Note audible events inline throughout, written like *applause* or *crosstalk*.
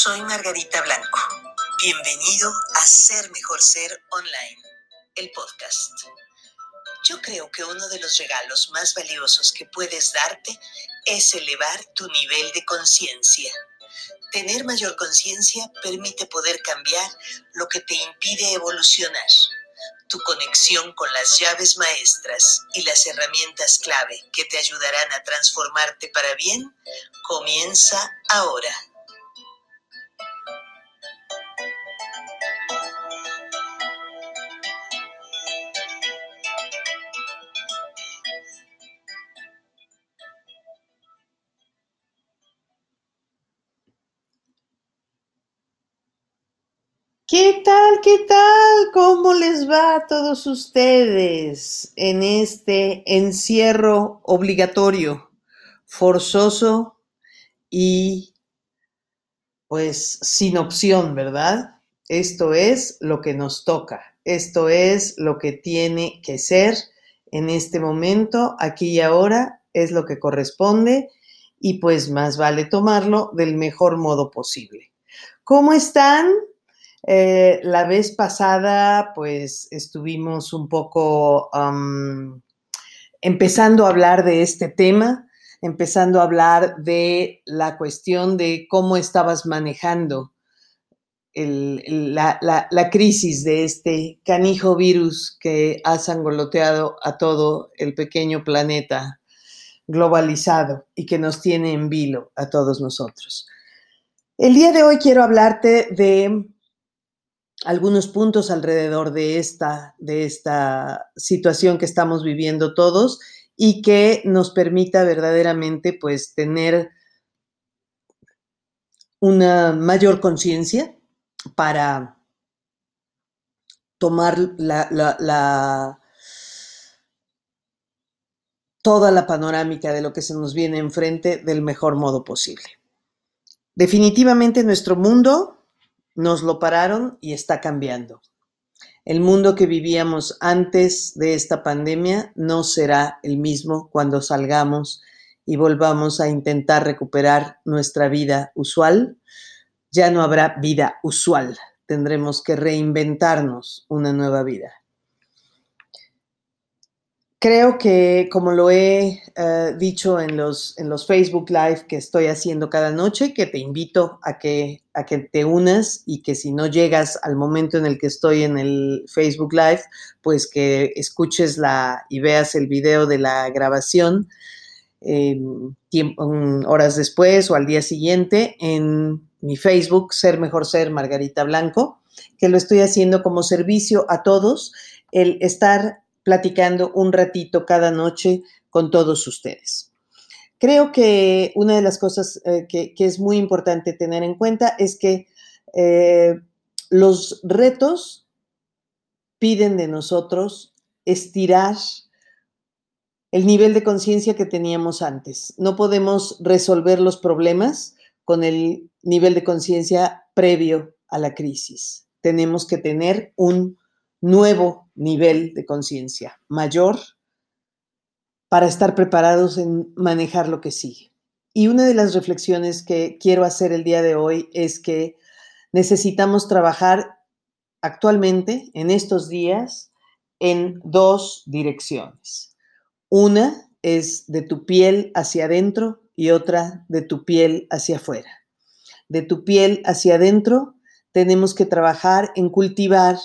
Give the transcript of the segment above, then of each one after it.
Soy Margarita Blanco. Bienvenido a Ser Mejor Ser Online, el podcast. Yo creo que uno de los regalos más valiosos que puedes darte es elevar tu nivel de conciencia. Tener mayor conciencia permite poder cambiar lo que te impide evolucionar tu conexión con las llaves maestras y las herramientas clave que te ayudarán a transformarte para bien comienza ahora. ¿Qué tal? ¿Qué tal? ¿Cómo les va a todos ustedes en este encierro obligatorio, forzoso y pues sin opción, ¿verdad? Esto es lo que nos toca, esto es lo que tiene que ser en este momento, aquí y ahora, es lo que corresponde y pues más vale tomarlo del mejor modo posible. ¿Cómo están? Eh, la vez pasada, pues estuvimos un poco empezando a hablar de este tema, empezando a hablar de la cuestión de cómo estabas manejando la, la, crisis de este canijo virus que ha sangoloteado a todo el pequeño planeta globalizado y que nos tiene en vilo a todos nosotros. El día de hoy quiero hablarte de algunos puntos alrededor de esta, de esta situación que estamos viviendo todos y que nos permita verdaderamente pues tener una mayor conciencia para tomar la, toda la panorámica de lo que se nos viene enfrente del mejor modo posible. Definitivamente nuestro mundo nos lo pararon y está cambiando. El mundo que vivíamos antes de esta pandemia no será el mismo cuando salgamos y volvamos a intentar recuperar nuestra vida usual. Ya no habrá vida usual, tendremos que reinventarnos una nueva vida. Creo que, como lo he eh, dicho en los, en los Facebook Live que estoy haciendo cada noche, que te invito a que, a que te unas y que si no llegas al momento en el que estoy en el Facebook Live, pues que escuches la y veas el video de la grabación horas después o al día siguiente en mi Facebook, Ser Mejor Ser Margarita Blanco, que lo estoy haciendo como servicio a todos, el estar platicando un ratito cada noche con todos ustedes. Creo que una de las cosas eh, que, es muy importante tener en cuenta es que eh, los retos piden de nosotros estirar el nivel de conciencia que teníamos antes. No podemos resolver los problemas con el nivel de conciencia previo a la crisis. Tenemos que tener un nuevo nivel de conciencia, mayor, para estar preparados en manejar lo que sigue. Y una de las reflexiones que quiero hacer el día de hoy es que necesitamos trabajar actualmente, en estos días, en dos direcciones. Una es de tu piel hacia adentro y otra de tu piel hacia afuera. De tu piel hacia adentro tenemos que trabajar en cultivar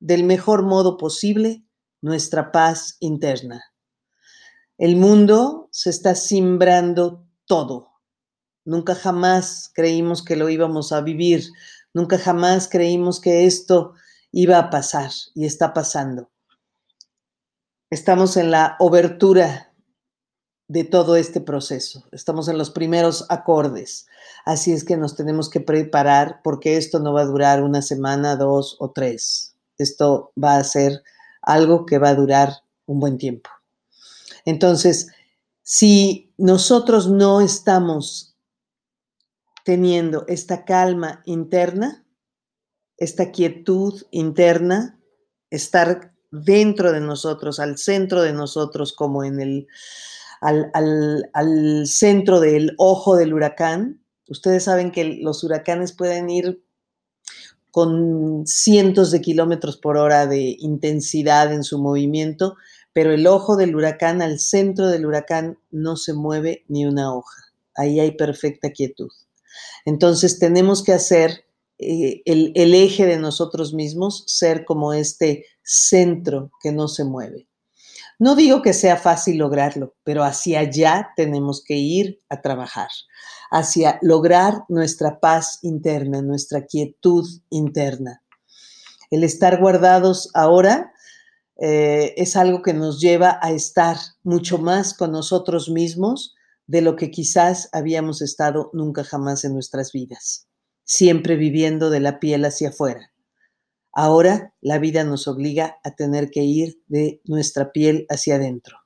del mejor modo posible nuestra paz interna. El mundo se está simbrando todo. Nunca jamás creímos que lo íbamos a vivir. Nunca jamás creímos que esto iba a pasar y está pasando. Estamos en la obertura de todo este proceso. Estamos en los primeros acordes. Así es que nos tenemos que preparar porque esto no va a durar una semana, dos o tres esto va a ser algo que va a durar un buen tiempo. Entonces, si nosotros no estamos teniendo esta calma interna, esta quietud interna, estar dentro de nosotros, al centro de nosotros, como en el, al, al centro del ojo del huracán, Ustedes saben que los huracanes pueden ir con cientos de kilómetros por hora de intensidad en su movimiento, pero el ojo del huracán, al centro del huracán, no se mueve ni una hoja. Ahí hay perfecta quietud. Entonces tenemos que hacer eh, el, el eje de nosotros mismos, ser como este centro que no se mueve. No digo que sea fácil lograrlo, pero hacia allá tenemos que ir a trabajar, hacia lograr nuestra paz interna, nuestra quietud interna. El estar guardados ahora eh, es algo que nos lleva a estar mucho más con nosotros mismos de lo que quizás habíamos estado nunca jamás en nuestras vidas, siempre viviendo de la piel hacia afuera. Ahora la vida nos obliga a tener que ir de nuestra piel hacia adentro.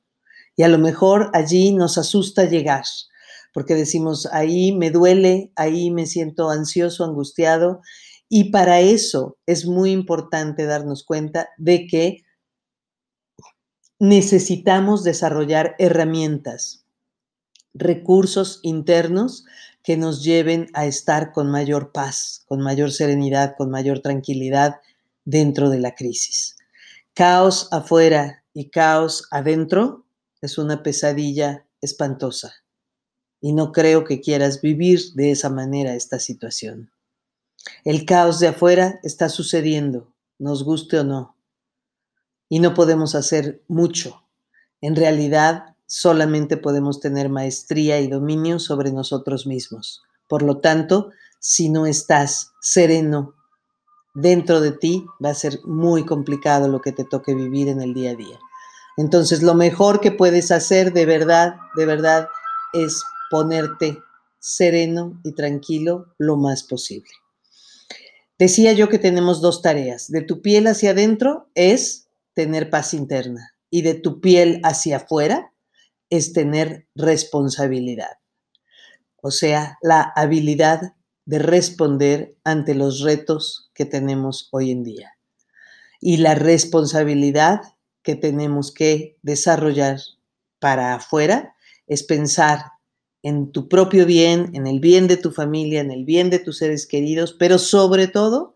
Y a lo mejor allí nos asusta llegar, porque decimos, ahí me duele, ahí me siento ansioso, angustiado. Y para eso es muy importante darnos cuenta de que necesitamos desarrollar herramientas, recursos internos que nos lleven a estar con mayor paz, con mayor serenidad, con mayor tranquilidad dentro de la crisis. Caos afuera y caos adentro es una pesadilla espantosa. Y no creo que quieras vivir de esa manera esta situación. El caos de afuera está sucediendo, nos guste o no. Y no podemos hacer mucho. En realidad, solamente podemos tener maestría y dominio sobre nosotros mismos. Por lo tanto, si no estás sereno dentro de ti va a ser muy complicado lo que te toque vivir en el día a día. Entonces, lo mejor que puedes hacer de verdad, de verdad, es ponerte sereno y tranquilo lo más posible. Decía yo que tenemos dos tareas. De tu piel hacia adentro es tener paz interna y de tu piel hacia afuera es tener responsabilidad. O sea, la habilidad de responder ante los retos que tenemos hoy en día y la responsabilidad que tenemos que desarrollar para afuera es pensar en tu propio bien, en el bien de tu familia, en el bien de tus seres queridos, pero sobre todo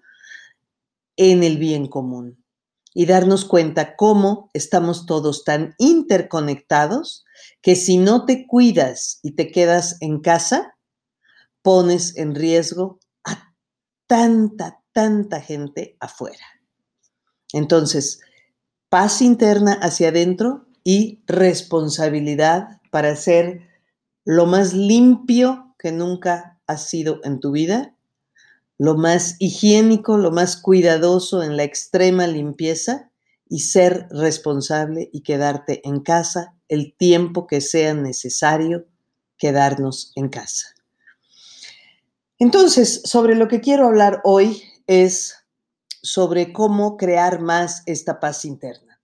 en el bien común y darnos cuenta cómo estamos todos tan interconectados que si no te cuidas y te quedas en casa, pones en riesgo a tanta, tanta gente afuera. Entonces, paz interna hacia adentro y responsabilidad para ser lo más limpio que nunca has sido en tu vida, lo más higiénico, lo más cuidadoso en la extrema limpieza y ser responsable y quedarte en casa el tiempo que sea necesario quedarnos en casa. Entonces, sobre lo que quiero hablar hoy es sobre cómo crear más esta paz interna.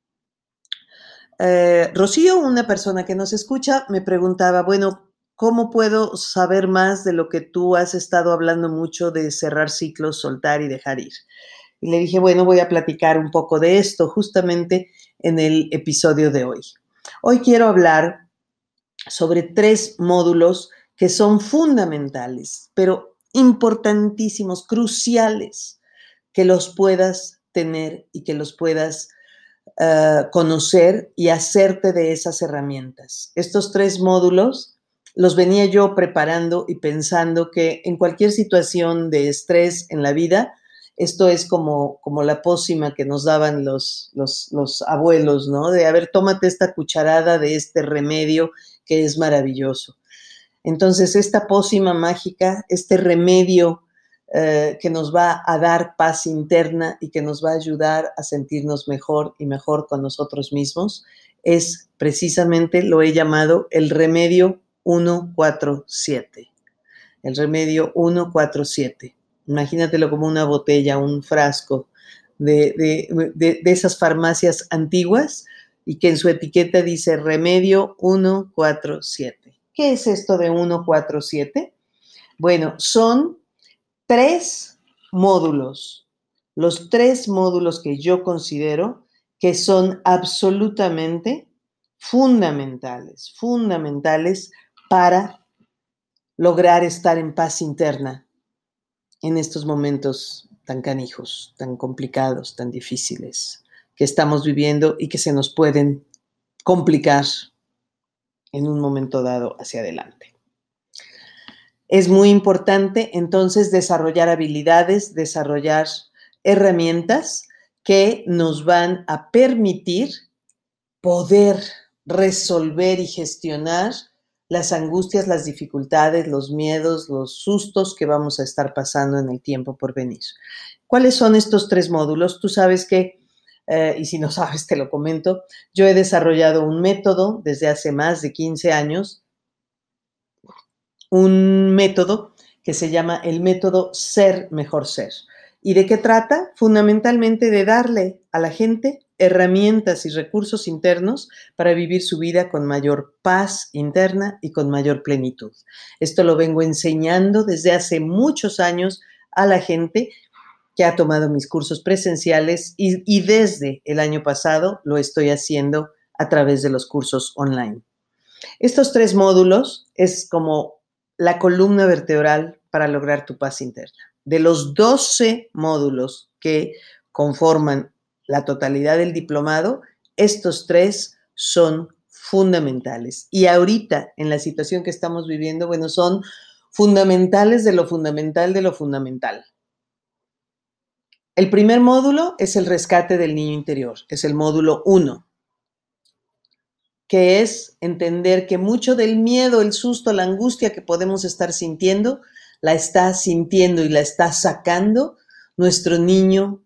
Eh, Rocío, una persona que nos escucha, me preguntaba, bueno, ¿cómo puedo saber más de lo que tú has estado hablando mucho de cerrar ciclos, soltar y dejar ir? Y le dije, bueno, voy a platicar un poco de esto justamente en el episodio de hoy. Hoy quiero hablar sobre tres módulos que son fundamentales, pero importantísimos, cruciales, que los puedas tener y que los puedas uh, conocer y hacerte de esas herramientas. Estos tres módulos los venía yo preparando y pensando que en cualquier situación de estrés en la vida, esto es como, como la pócima que nos daban los, los, los abuelos, ¿no? De, a ver, tómate esta cucharada de este remedio que es maravilloso. Entonces, esta pócima mágica, este remedio eh, que nos va a dar paz interna y que nos va a ayudar a sentirnos mejor y mejor con nosotros mismos, es precisamente, lo he llamado el remedio 147. El remedio 147. Imagínatelo como una botella, un frasco de, de, de esas farmacias antiguas y que en su etiqueta dice remedio 147. ¿Qué es esto de 147? Bueno, son tres módulos, los tres módulos que yo considero que son absolutamente fundamentales, fundamentales para lograr estar en paz interna en estos momentos tan canijos, tan complicados, tan difíciles que estamos viviendo y que se nos pueden complicar en un momento dado hacia adelante. Es muy importante entonces desarrollar habilidades, desarrollar herramientas que nos van a permitir poder resolver y gestionar las angustias, las dificultades, los miedos, los sustos que vamos a estar pasando en el tiempo por venir. ¿Cuáles son estos tres módulos? Tú sabes que, eh, y si no *laughs* sabes, te lo comento, yo he desarrollado un método desde hace más de 15 años, un método que se llama el método Ser Mejor Ser. ¿Y de qué trata? Fundamentalmente de darle a la gente herramientas y recursos internos para vivir su vida con mayor paz interna y con mayor plenitud. Esto lo vengo enseñando desde hace muchos años a la gente que ha tomado mis cursos presenciales y, desde el año pasado lo estoy haciendo a través de los cursos online. Estos tres módulos es como la columna vertebral para lograr tu paz interna de los 12 módulos que conforman la totalidad del diplomado, estos tres son fundamentales. Y ahorita, en la situación que estamos viviendo, bueno, son fundamentales de lo fundamental de lo fundamental. El primer módulo es el rescate del niño interior, es el módulo 1, que es entender que mucho del miedo, el susto, la angustia que podemos estar sintiendo la está sintiendo y la está sacando nuestro niño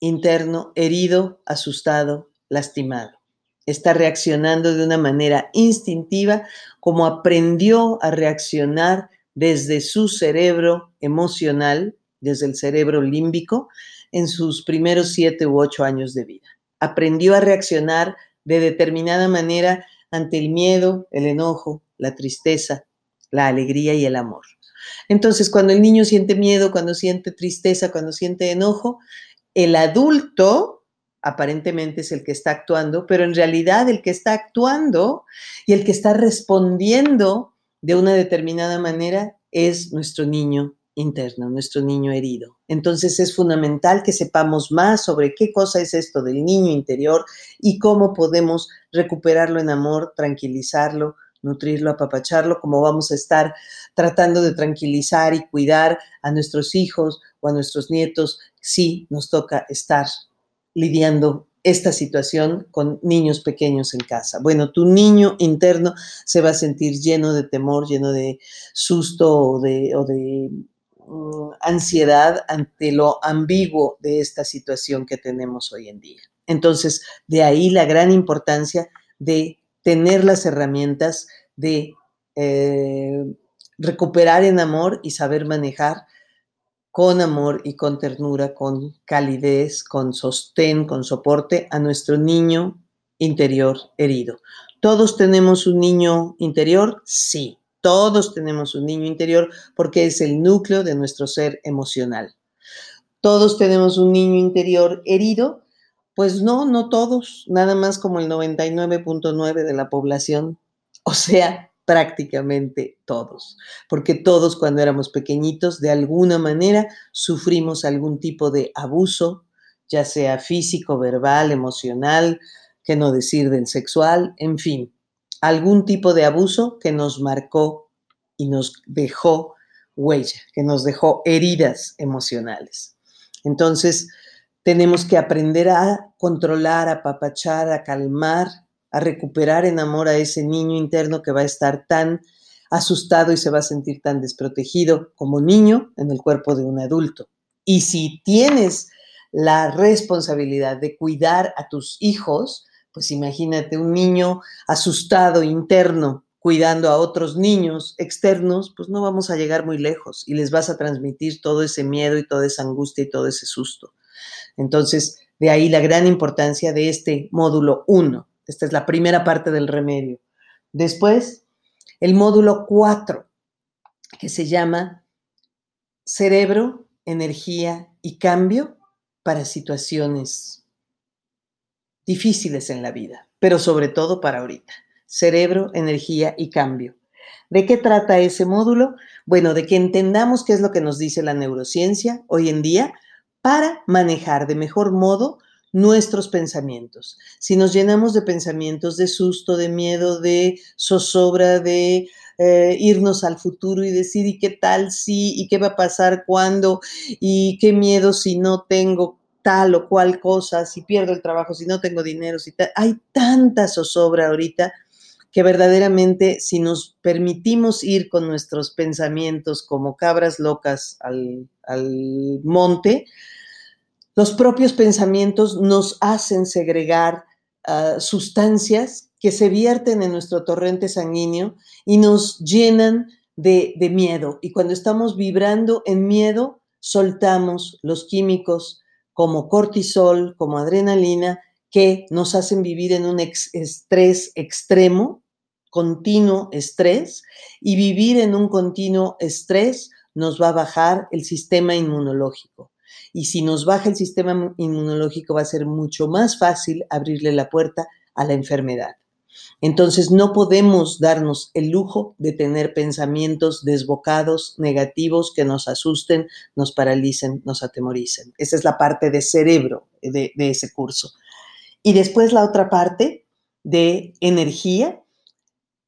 interno herido, asustado, lastimado. Está reaccionando de una manera instintiva como aprendió a reaccionar desde su cerebro emocional, desde el cerebro límbico, en sus primeros siete u ocho años de vida. Aprendió a reaccionar de determinada manera ante el miedo, el enojo, la tristeza, la alegría y el amor. Entonces, cuando el niño siente miedo, cuando siente tristeza, cuando siente enojo, el adulto aparentemente es el que está actuando, pero en realidad el que está actuando y el que está respondiendo de una determinada manera es nuestro niño interno, nuestro niño herido. Entonces es fundamental que sepamos más sobre qué cosa es esto del niño interior y cómo podemos recuperarlo en amor, tranquilizarlo, nutrirlo, apapacharlo, como vamos a estar tratando de tranquilizar y cuidar a nuestros hijos o a nuestros nietos si nos toca estar lidiando esta situación con niños pequeños en casa. Bueno, tu niño interno se va a sentir lleno de temor, lleno de susto o de, de mm, ansiedad ante lo ambiguo de esta situación que tenemos hoy en día. Entonces, de ahí la gran importancia de tener las herramientas de eh, recuperar en amor y saber manejar con amor y con ternura, con calidez, con sostén, con soporte a nuestro niño interior herido. ¿Todos tenemos un niño interior? Sí, todos tenemos un niño interior porque es el núcleo de nuestro ser emocional. ¿Todos tenemos un niño interior herido? Pues no, no todos, nada más como el 99.9 de la población, o sea, prácticamente todos, porque todos cuando éramos pequeñitos, de alguna manera, sufrimos algún tipo de abuso, ya sea físico, verbal, emocional, que no decir del sexual, en fin, algún tipo de abuso que nos marcó y nos dejó huella, que nos dejó heridas emocionales. Entonces, tenemos que aprender a controlar, a papachar, a calmar, a recuperar en amor a ese niño interno que va a estar tan asustado y se va a sentir tan desprotegido como niño en el cuerpo de un adulto. Y si tienes la responsabilidad de cuidar a tus hijos, pues imagínate un niño asustado interno cuidando a otros niños externos, pues no vamos a llegar muy lejos y les vas a transmitir todo ese miedo y toda esa angustia y todo ese susto. Entonces, de ahí la gran importancia de este módulo 1. Esta es la primera parte del remedio. Después, el módulo 4, que se llama cerebro, energía y cambio para situaciones difíciles en la vida, pero sobre todo para ahorita. Cerebro, energía y cambio. ¿De qué trata ese módulo? Bueno, de que entendamos qué es lo que nos dice la neurociencia hoy en día para manejar de mejor modo nuestros pensamientos. Si nos llenamos de pensamientos de susto, de miedo, de zozobra, de eh, irnos al futuro y decir, ¿y qué tal si? ¿Y qué va a pasar cuando? ¿Y qué miedo si no tengo tal o cual cosa? Si pierdo el trabajo, si no tengo dinero, si Hay tanta zozobra ahorita que verdaderamente si nos permitimos ir con nuestros pensamientos como cabras locas al, monte, los propios pensamientos nos hacen segregar ah, sustancias que se vierten en nuestro torrente sanguíneo y nos llenan de, de miedo. Y cuando estamos vibrando en miedo, soltamos los químicos como cortisol, como adrenalina, que nos hacen vivir en un estrés extremo continuo estrés y vivir en un continuo estrés nos va a bajar el sistema inmunológico. Y si nos baja el sistema inmunológico va a ser mucho más fácil abrirle la puerta a la enfermedad. Entonces no podemos darnos el lujo de tener pensamientos desbocados, negativos, que nos asusten, nos paralicen, nos atemoricen. Esa es la parte de cerebro de, ese curso. Y después la otra parte de energía,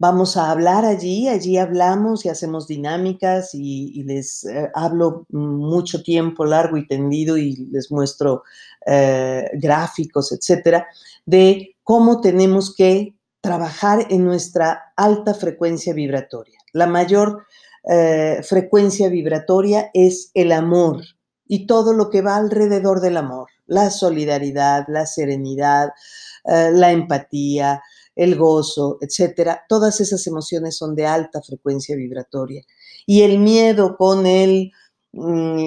Vamos a hablar allí, allí hablamos y hacemos dinámicas y, les eh, hablo mucho tiempo largo y tendido y les muestro eh, gráficos, etcétera, de cómo tenemos que trabajar en nuestra alta frecuencia vibratoria. La mayor eh, frecuencia vibratoria es el amor y todo lo que va alrededor del amor, la solidaridad, la serenidad, la empatía, el gozo, etcétera, todas esas emociones son de alta frecuencia vibratoria. Y el miedo con el,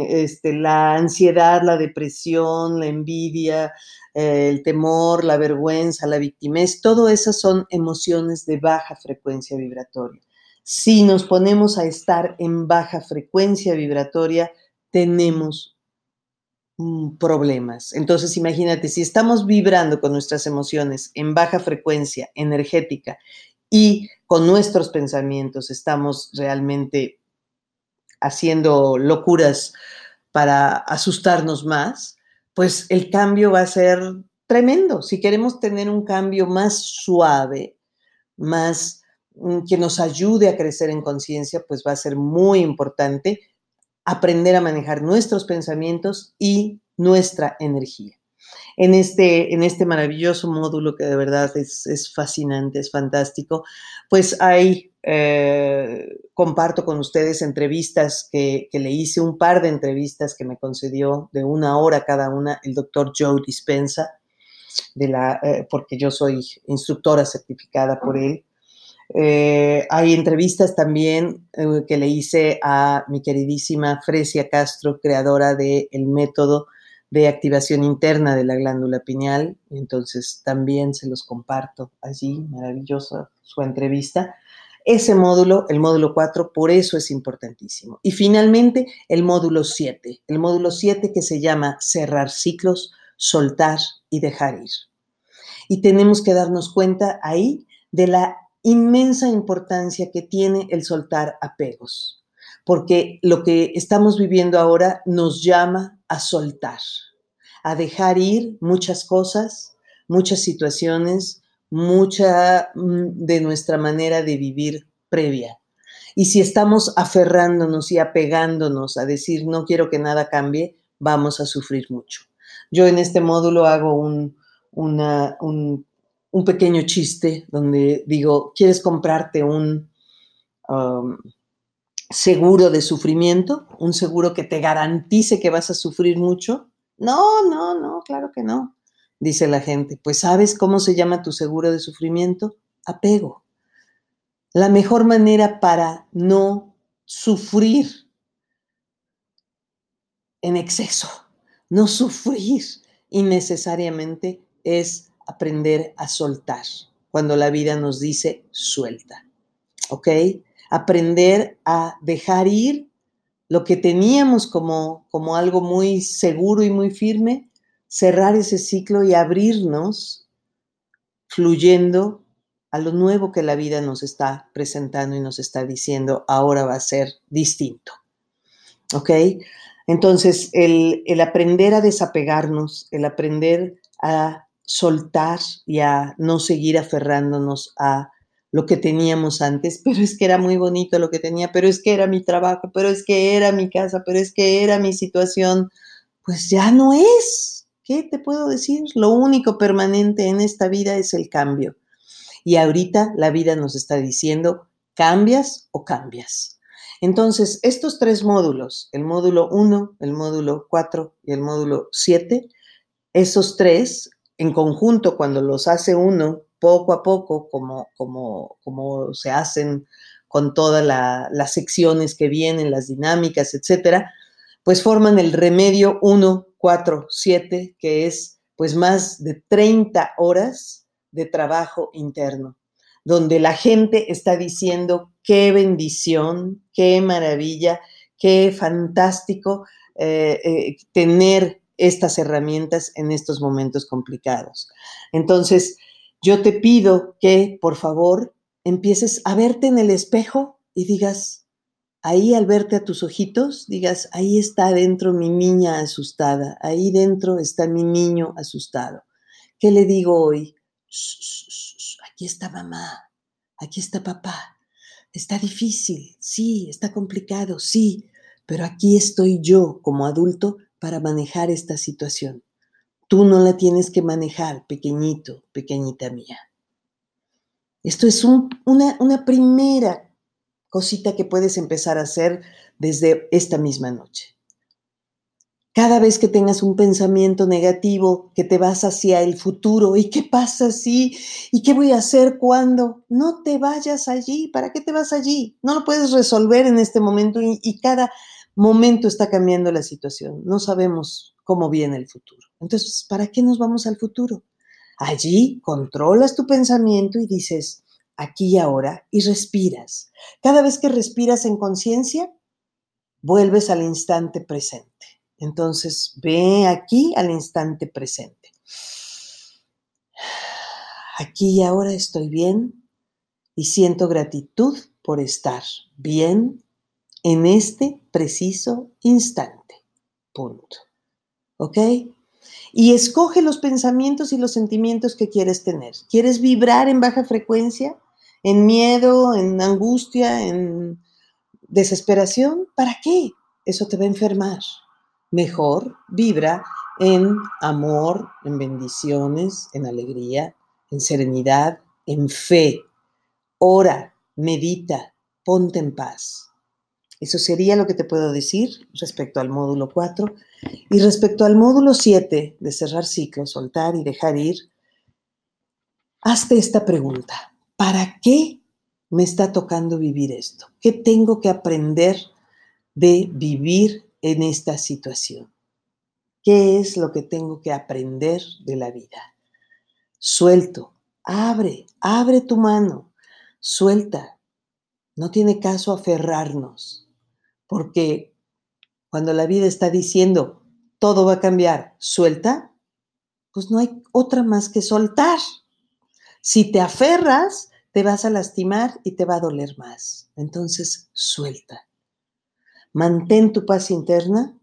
este, la ansiedad, la depresión, la envidia, eh, el temor, la vergüenza, la victimez, todo esas son emociones de baja frecuencia vibratoria. Si nos ponemos a estar en baja frecuencia vibratoria, tenemos Mm, problemas. Entonces, imagínate, si estamos vibrando con nuestras emociones en baja frecuencia energética y con nuestros pensamientos estamos realmente haciendo locuras para asustarnos más, pues el cambio va a ser tremendo. Si queremos tener un cambio más suave, más mm, que nos ayude a crecer en conciencia, pues va a ser muy importante aprender a manejar nuestros pensamientos y nuestra energía. En este, en este maravilloso módulo que de verdad es, fascinante, es fantástico, pues hay, eh, comparto con ustedes entrevistas que, le hice, un par de entrevistas que me concedió de una hora cada una el doctor Joe Dispensa, de la, eh, porque yo soy instructora certificada por él, eh, hay entrevistas también que le hice a mi queridísima Fresia Castro, creadora del método de activación interna de la glándula pineal. Entonces también se los comparto allí, maravillosa su entrevista. Ese módulo, el módulo 4, por eso es importantísimo. Y finalmente, el módulo 7, el módulo 7 que se llama cerrar ciclos, soltar y dejar ir. Y tenemos que darnos cuenta ahí de la inmensa importancia que tiene el soltar apegos, porque lo que estamos viviendo ahora nos llama a soltar, a dejar ir muchas cosas, muchas situaciones, mucha mm, de nuestra manera de vivir previa. Y si estamos aferrándonos y apegándonos a decir no quiero que nada cambie, vamos a sufrir mucho. Yo en este módulo hago un, un un pequeño chiste donde digo, ¿quieres comprarte un um, seguro de sufrimiento? ¿Un seguro que te garantice que vas a sufrir mucho? No, no, no, claro que no, dice la gente. Pues ¿sabes cómo se llama tu seguro de sufrimiento? Apego. La mejor manera para no sufrir en exceso, no sufrir innecesariamente es aprender a soltar cuando la vida nos dice suelta. ¿Ok? Aprender a dejar ir lo que teníamos como, como algo muy seguro y muy firme, cerrar ese ciclo y abrirnos fluyendo a lo nuevo que la vida nos está presentando y nos está diciendo, ahora va a ser distinto. ¿Ok? Entonces, el, el aprender a desapegarnos, el aprender a soltar y a no seguir aferrándonos a lo que teníamos antes, pero es que era muy bonito lo que tenía, pero es que era mi trabajo, pero es que era mi casa, pero es que era mi situación, pues ya no es. ¿Qué te puedo decir? Lo único permanente en esta vida es el cambio. Y ahorita la vida nos está diciendo, cambias o cambias. Entonces, estos tres módulos, el módulo 1, el módulo 4 y el módulo 7, esos tres en conjunto, cuando los hace uno poco a poco, como, como, como se hacen con todas las secciones que vienen, las dinámicas, etcétera, pues forman el remedio 1, 4, 7, que es pues más de 30 horas de trabajo interno, donde la gente está diciendo qué bendición, qué maravilla, qué fantástico eh, eh, tener estas herramientas en estos momentos complicados. Entonces, yo te pido que, por favor, empieces a verte en el espejo y digas, ahí al verte a tus ojitos, digas, ahí está dentro mi niña asustada, ahí dentro está mi niño asustado. ¿Qué le digo hoy? aquí está mamá, aquí está papá. Está difícil, sí, está complicado, sí, pero aquí estoy yo como adulto para manejar esta situación. Tú no la tienes que manejar, pequeñito, pequeñita mía. Esto es una, una primera cosita que puedes empezar a hacer desde esta misma noche. Cada vez que tengas un pensamiento negativo que te vas hacia el futuro, ¿y qué pasa si? ¿Y qué voy a hacer cuando? No te vayas allí. ¿Para qué te vas allí? No lo puedes resolver en este momento y, cada momento está cambiando la situación. No sabemos cómo viene el futuro. Entonces, ¿para qué nos vamos al futuro? Allí controlas tu pensamiento y dices, aquí y ahora, y respiras. Cada vez que respiras en conciencia, vuelves al instante presente. Entonces, ve aquí al instante presente. Aquí y ahora estoy bien y siento gratitud por estar bien en este preciso instante. Punto. ¿Ok? Y escoge los pensamientos y los sentimientos que quieres tener. ¿Quieres vibrar en baja frecuencia? ¿En miedo? ¿En angustia? ¿En desesperación? ¿Para qué? Eso te va a enfermar. Mejor vibra en amor, en bendiciones, en alegría, en serenidad, en fe. Ora, medita, ponte en paz. Eso sería lo que te puedo decir respecto al módulo 4. Y respecto al módulo 7 de cerrar ciclos, soltar y dejar ir, hazte esta pregunta. ¿Para qué me está tocando vivir esto? ¿Qué tengo que aprender de vivir en esta situación? ¿Qué es lo que tengo que aprender de la vida? Suelto, abre, abre tu mano, suelta. No tiene caso aferrarnos porque cuando la vida está diciendo todo va a cambiar, suelta, pues no hay otra más que soltar. Si te aferras, te vas a lastimar y te va a doler más. Entonces, suelta. Mantén tu paz interna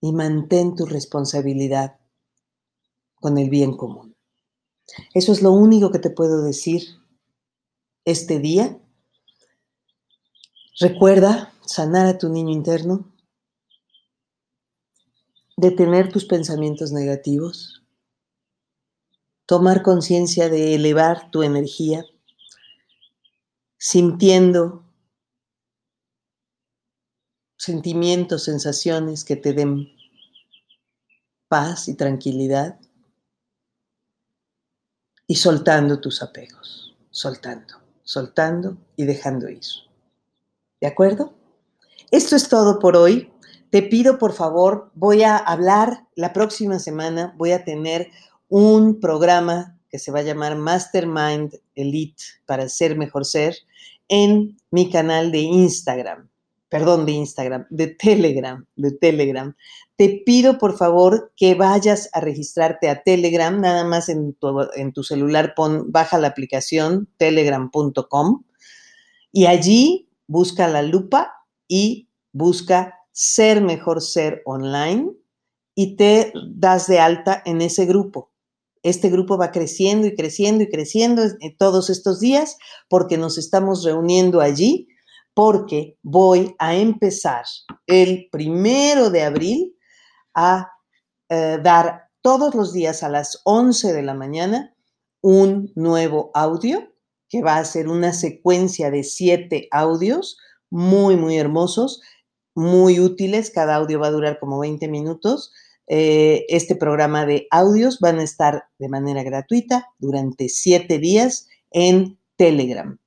y mantén tu responsabilidad con el bien común. Eso es lo único que te puedo decir este día. Recuerda sanar a tu niño interno, detener tus pensamientos negativos, tomar conciencia de elevar tu energía, sintiendo sentimientos, sensaciones que te den paz y tranquilidad y soltando tus apegos, soltando, soltando y dejando ir. ¿De acuerdo? Esto es todo por hoy. Te pido, por favor, voy a hablar la próxima semana, voy a tener un programa que se va a llamar Mastermind Elite para ser mejor ser en mi canal de Instagram. perdón, de Instagram, de Telegram, de Telegram. Te pido por favor que vayas a registrarte a Telegram, nada más en tu, en tu celular pon, baja la aplicación telegram.com y allí busca la lupa y busca ser mejor ser online y te das de alta en ese grupo. Este grupo va creciendo y creciendo y creciendo todos estos días porque nos estamos reuniendo allí porque voy a empezar el primero de abril a eh, dar todos los días a las 11 de la mañana un nuevo audio que va a ser una secuencia de siete audios muy, muy hermosos, muy útiles. Cada audio va a durar como 20 minutos. Eh, este programa de audios van a estar de manera gratuita durante siete días en Telegram.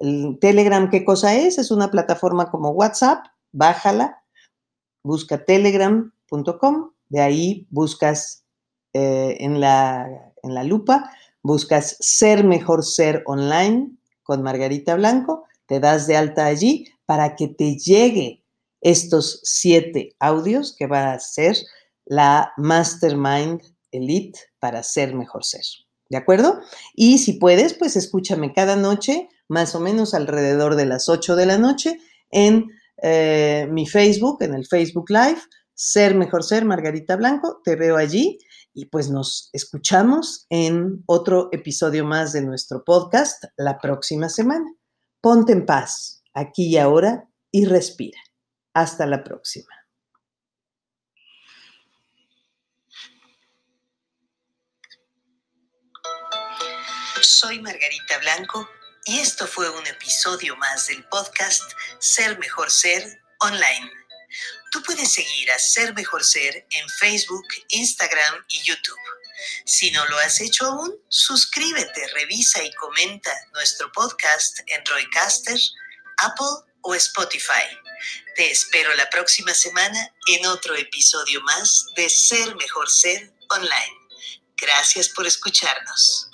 El Telegram, ¿qué cosa es? Es una plataforma como WhatsApp, bájala, busca telegram.com, de ahí buscas eh, en, la, en la lupa, buscas Ser Mejor Ser Online con Margarita Blanco, te das de alta allí para que te llegue estos siete audios que va a ser la Mastermind Elite para ser mejor ser. ¿De acuerdo? Y si puedes, pues escúchame cada noche más o menos alrededor de las 8 de la noche en eh, mi Facebook, en el Facebook Live, Ser Mejor Ser, Margarita Blanco, te veo allí y pues nos escuchamos en otro episodio más de nuestro podcast la próxima semana. Ponte en paz, aquí y ahora, y respira. Hasta la próxima. Soy Margarita Blanco y esto fue un episodio más del podcast Ser Mejor Ser online. Tú puedes seguir a Ser Mejor Ser en Facebook, Instagram y YouTube. Si no lo has hecho aún, suscríbete, revisa y comenta nuestro podcast en Roycaster, Apple o Spotify. Te espero la próxima semana en otro episodio más de Ser Mejor Ser online. Gracias por escucharnos.